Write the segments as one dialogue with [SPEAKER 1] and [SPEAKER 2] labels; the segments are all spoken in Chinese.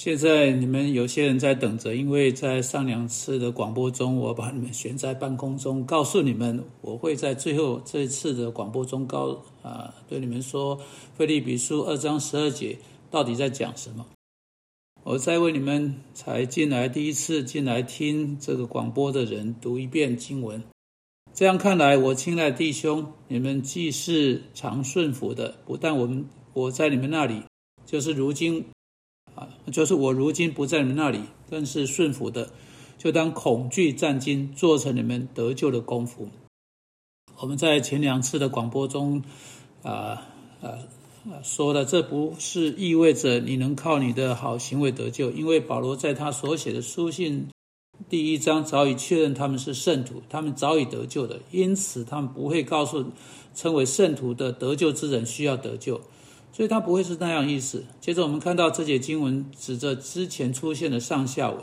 [SPEAKER 1] 现在你们有些人在等着，因为在上两次的广播中，我把你们悬在半空中，告诉你们，我会在最后这次的广播中告啊，对你们说，《菲利比书》二章十二节到底在讲什么？我再为你们才进来第一次进来听这个广播的人读一遍经文。这样看来，我亲爱的弟兄，你们既是常顺服的，不但我们我在你们那里，就是如今。就是我如今不在你们那里，更是顺服的，就当恐惧战惊，做成你们得救的功夫。我们在前两次的广播中，啊啊啊说的，这不是意味着你能靠你的好行为得救，因为保罗在他所写的书信第一章早已确认他们是圣徒，他们早已得救的，因此他们不会告诉称为圣徒的得救之人需要得救。所以它不会是那样意思。接着我们看到这节经文指着之前出现的上下文，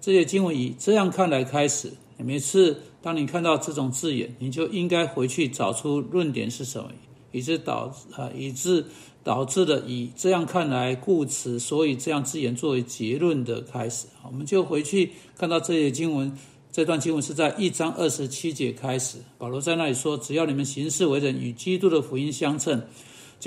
[SPEAKER 1] 这节经文以这样看来开始。每次当你看到这种字眼，你就应该回去找出论点是什么，以致导啊以致导致的以这样看来故此，所以这样字眼作为结论的开始。我们就回去看到这节经文，这段经文是在一章二十七节开始。保罗在那里说：“只要你们行事为人与基督的福音相称。”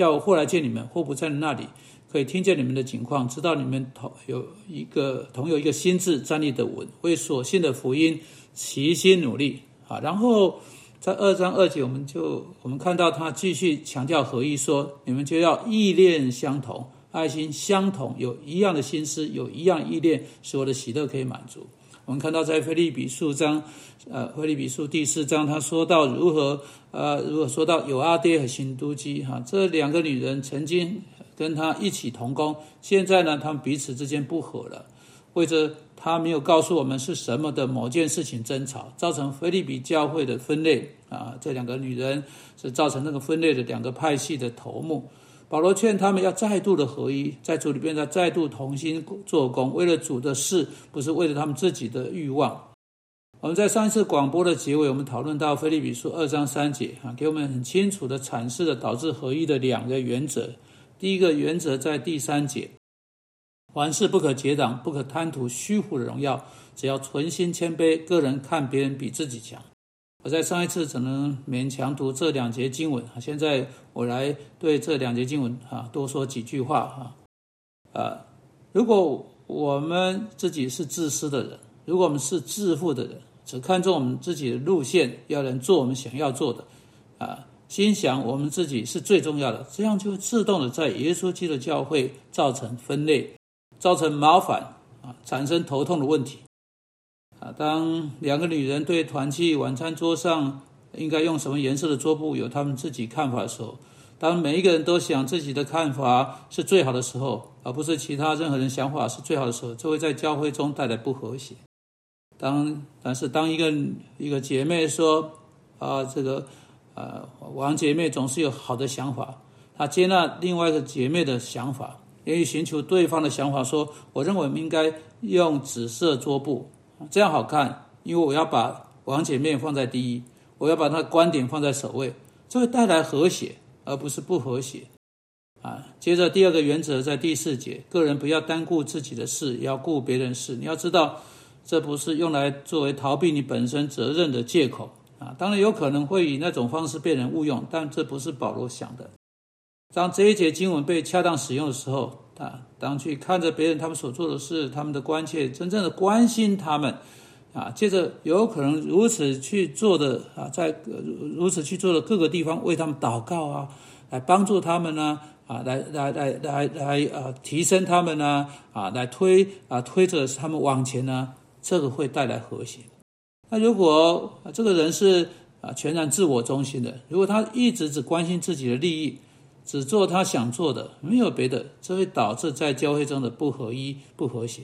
[SPEAKER 1] 叫我或来见你们，或不在那里，可以听见你们的情况，知道你们同有一个同有一个心智站立的稳，为所信的福音齐心努力啊。然后在二章二节，我们就我们看到他继续强调合一，说你们就要意念相同，爱心相同，有一样的心思，有一样意念，使我的喜乐可以满足。我们看到在腓利比书章，呃，腓利比书第四章，他说到如何，呃，如果说到有阿爹和辛都基哈这两个女人曾经跟他一起同工，现在呢，他们彼此之间不和了，或者他没有告诉我们是什么的某件事情争吵，造成腓利比教会的分裂啊，这两个女人是造成那个分裂的两个派系的头目。保罗劝他们要再度的合一，在主里边要再度同心做工，为了主的事，不是为了他们自己的欲望。我们在上一次广播的结尾，我们讨论到菲利比书二章三节啊，给我们很清楚的阐释了导致合一的两个原则。第一个原则在第三节，凡事不可结党，不可贪图虚浮的荣耀，只要存心谦卑，个人看别人比自己强。我在上一次只能勉强读这两节经文啊，现在我来对这两节经文啊多说几句话啊。啊，如果我们自己是自私的人，如果我们是自负的人，只看重我们自己的路线，要能做我们想要做的，啊，心想我们自己是最重要的，这样就自动的在耶稣基督教会造成分裂，造成麻烦啊，产生头痛的问题。啊，当两个女人对团契晚餐桌上应该用什么颜色的桌布有他们自己看法的时候，当每一个人都想自己的看法是最好的时候，而不是其他任何人想法是最好的时候，这会在教会中带来不和谐。当但是当一个一个姐妹说啊，这个呃王姐妹总是有好的想法，她接纳另外一个姐妹的想法，愿意寻求对方的想法，说我认为我们应该用紫色桌布。这样好看，因为我要把王姐妹放在第一，我要把她的观点放在首位，这会带来和谐，而不是不和谐。啊，接着第二个原则在第四节，个人不要单顾自己的事，也要顾别人事。你要知道，这不是用来作为逃避你本身责任的借口啊。当然有可能会以那种方式被人误用，但这不是保罗想的。当这一节经文被恰当使用的时候。啊，当去看着别人他们所做的事，他们的关切，真正的关心他们，啊，接着有可能如此去做的啊，在如此去做的各个地方为他们祷告啊，来帮助他们呢，啊，来来来来来啊，提升他们呢，啊，来推啊推着他们往前呢，这个会带来和谐。那如果这个人是啊全然自我中心的，如果他一直只关心自己的利益。只做他想做的，没有别的，这会导致在教会中的不合一、不和谐。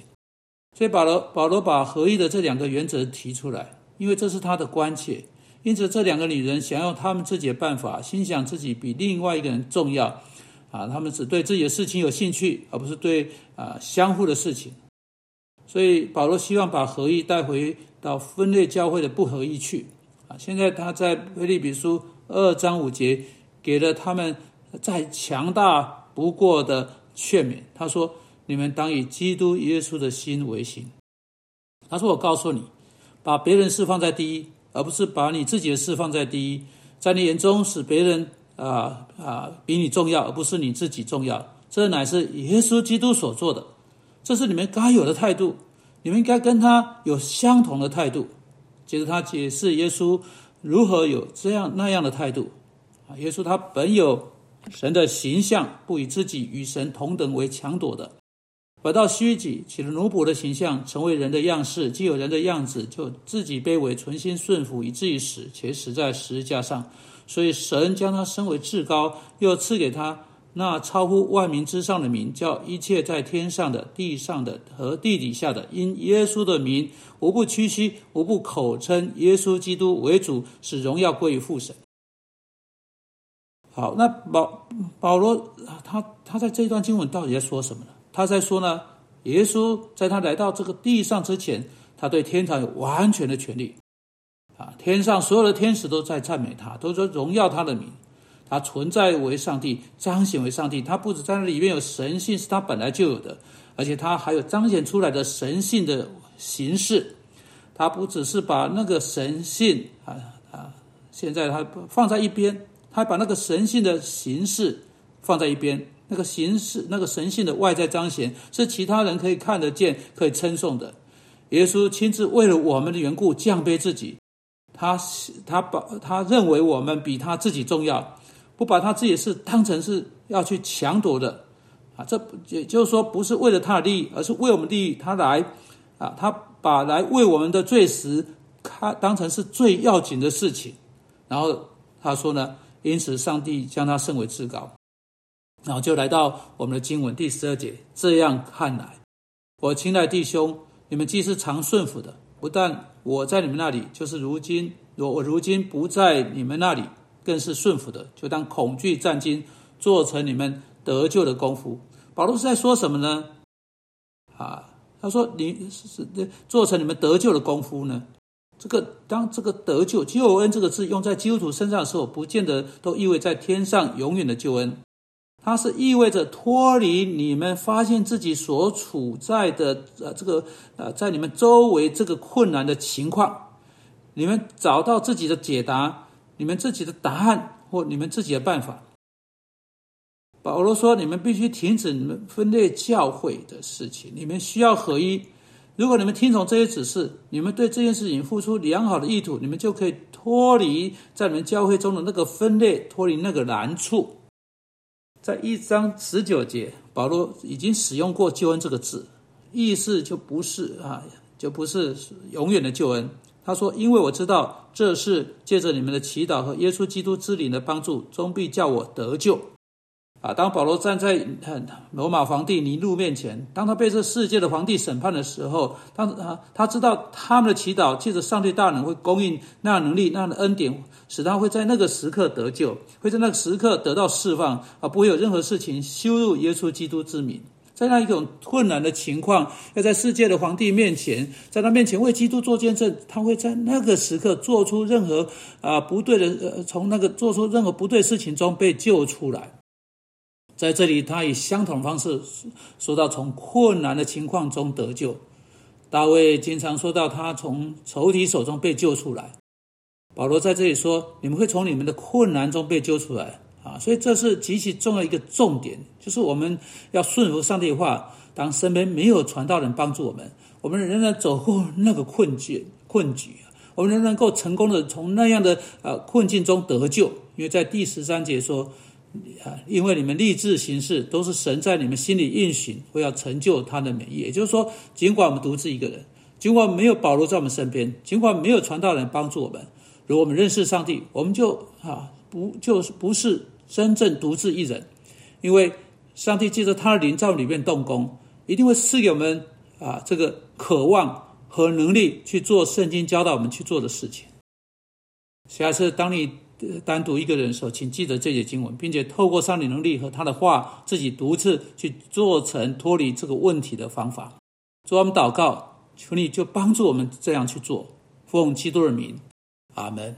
[SPEAKER 1] 所以保罗保罗把合一的这两个原则提出来，因为这是他的关切。因此，这两个女人想用他们自己的办法，心想自己比另外一个人重要啊，他们只对自己的事情有兴趣，而不是对啊相互的事情。所以保罗希望把合一带回到分裂教会的不合一去啊。现在他在腓利比书二章五节给了他们。再强大不过的劝勉，他说：“你们当以基督耶稣的心为心。他说：“我告诉你，把别人事放在第一，而不是把你自己的事放在第一。在你眼中，使别人啊啊比你重要，而不是你自己重要。这乃是耶稣基督所做的，这是你们该有的态度。你们应该跟他有相同的态度。”接着他解释耶稣如何有这样那样的态度。啊，耶稣他本有神的形象，不以自己与神同等为强夺的，反倒虚己，起了奴仆的形象，成为人的样式。既有人的样子，就自己卑微，存心顺服，以至于死，且死在十字架上。所以神将他升为至高，又赐给他那超乎万民之上的名，叫一切在天上的、地上的和地底下的，因耶稣的名，无不屈膝，无不口称耶稣基督为主，使荣耀归于父神。好，那保保罗他他在这段经文到底在说什么呢？他在说呢，耶稣在他来到这个地上之前，他对天堂有完全的权利，啊，天上所有的天使都在赞美他，都说荣耀他的名，他存在为上帝，彰显为上帝。他不止在那里面有神性是他本来就有的，而且他还有彰显出来的神性的形式。他不只是把那个神性啊啊，现在他放在一边。还把那个神性的形式放在一边，那个形式、那个神性的外在彰显是其他人可以看得见、可以称颂的。耶稣亲自为了我们的缘故降卑自己，他他把他认为我们比他自己重要，不把他自己是当成是要去抢夺的啊！这也就是说，不是为了他的利益，而是为我们利益，他来啊，他把来为我们的罪时，看当成是最要紧的事情。然后他说呢？因此，上帝将他升为至高，然后就来到我们的经文第十二节。这样看来，我亲爱弟兄，你们既是常顺服的，不但我在你们那里，就是如今我我如今不在你们那里，更是顺服的。就当恐惧战惊，做成你们得救的功夫。保罗是在说什么呢？啊，他说：“你是是做成你们得救的功夫呢？”这个当这个得救救恩这个字用在基督徒身上的时候，不见得都意味在天上永远的救恩，它是意味着脱离你们发现自己所处在的呃这个呃在你们周围这个困难的情况，你们找到自己的解答，你们自己的答案或你们自己的办法。保罗说：“你们必须停止你们分裂教会的事情，你们需要合一。”如果你们听从这些指示，你们对这件事情付出良好的意图，你们就可以脱离在你们教会中的那个分裂，脱离那个难处。在一章十九节，保罗已经使用过“救恩”这个字，意思就不是啊，就不是永远的救恩。他说：“因为我知道这是借着你们的祈祷和耶稣基督之灵的帮助，终必叫我得救。”啊！当保罗站在罗马皇帝尼禄面前，当他被这世界的皇帝审判的时候，当他他知道他们的祈祷借着上帝大能会供应那样能力、那样的恩典，使他会在那个时刻得救，会在那个时刻得到释放，而不会有任何事情羞辱耶稣基督之名。在那一种困难的情况，要在世界的皇帝面前，在他面前为基督做见证，他会在那个时刻做出任何啊不对的，呃，从那个做出任何不对事情中被救出来。在这里，他以相同的方式说到从困难的情况中得救。大卫经常说到他从仇敌手中被救出来。保罗在这里说：“你们会从你们的困难中被救出来啊！”所以这是极其重要一个重点，就是我们要顺服上帝的话。当身边没有传道人帮助我们，我们仍然走过那个困境困局，我们仍然能够成功的从那样的呃困境中得救。因为在第十三节说。啊，因为你们立志行事，都是神在你们心里运行，会要成就他的美意。也就是说，尽管我们独自一个人，尽管没有保罗在我们身边，尽管没有传道人帮助我们，如果我们认识上帝，我们就啊不就是不是真正独自一人，因为上帝借着他的灵在里面动工，一定会赐给我们啊这个渴望和能力去做圣经教导我们去做的事情。下次当你。单独一个人的时候，请记得这些经文，并且透过上帝能力和他的话，自己独自去做成脱离这个问题的方法。主我们祷告，求你就帮助我们这样去做。奉基督的名，阿门。